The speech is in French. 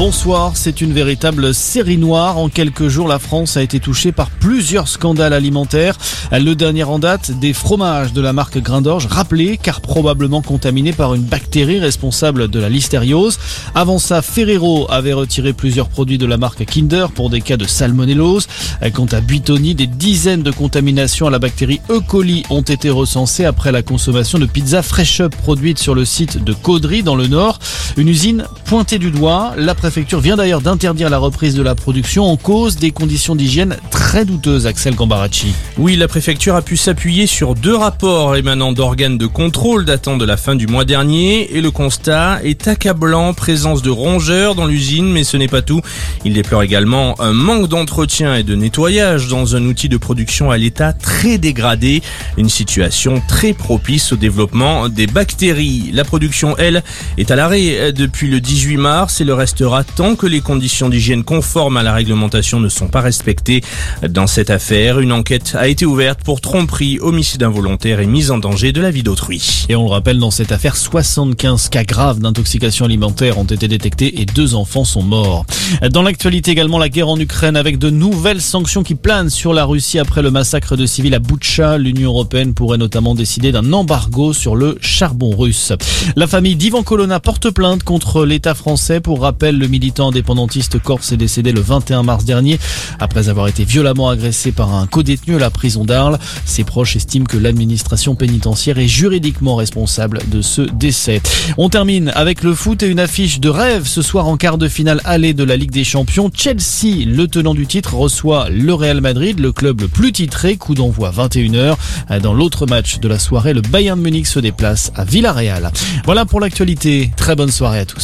Bonsoir, c'est une véritable série noire. En quelques jours, la France a été touchée par plusieurs scandales alimentaires. Le dernier en date, des fromages de la marque Grain d'Orge, rappelés car probablement contaminés par une bactérie responsable de la listériose. Avant ça, Ferrero avait retiré plusieurs produits de la marque Kinder pour des cas de salmonellose. Quant à Buitoni, des dizaines de contaminations à la bactérie E. coli ont été recensées après la consommation de pizzas Fresh Up produites sur le site de Caudry dans le Nord. Une usine pointée du doigt. La préfecture vient d'ailleurs d'interdire la reprise de la production en cause des conditions d'hygiène très douteuses, Axel Gambaracci. Oui, la préfecture a pu s'appuyer sur deux rapports émanant d'organes de contrôle datant de la fin du mois dernier et le constat est accablant, présence de rongeurs dans l'usine, mais ce n'est pas tout. Il déplore également un manque d'entretien et de nettoyage dans un outil de production à l'état très dégradé, une situation très propice au développement des bactéries. La production, elle, est à l'arrêt depuis le 18 mars et le restera tant que les conditions d'hygiène conformes à la réglementation ne sont pas respectées. Dans cette affaire, une enquête a été ouverte pour tromperie, homicide involontaire et mise en danger de la vie d'autrui. Et on le rappelle, dans cette affaire, 75 cas graves d'intoxication alimentaire ont été détectés et deux enfants sont morts. Dans l'actualité également, la guerre en Ukraine avec de nouvelles sanctions qui planent sur la Russie après le massacre de civils à Boutcha. L'Union européenne pourrait notamment décider d'un embargo sur le charbon russe. La famille d'Ivan Colonna porte plainte contre l'État français. Pour rappel, le militant indépendantiste corse est décédé le 21 mars dernier après avoir été violemment agressé par un codétenu à la prison d'Arles. Ses proches estiment que l'administration pénitentiaire est juridiquement responsable de ce décès. On termine avec le foot et une affiche de rêve ce soir en quart de finale allée de la Ligue des Champions. Chelsea, le tenant du titre, reçoit le Real Madrid, le club le plus titré, coup d'envoi 21h. Dans l'autre match de la soirée, le Bayern Munich se déplace à Villarreal. Voilà pour l'actualité. Très bonne soirée à tous.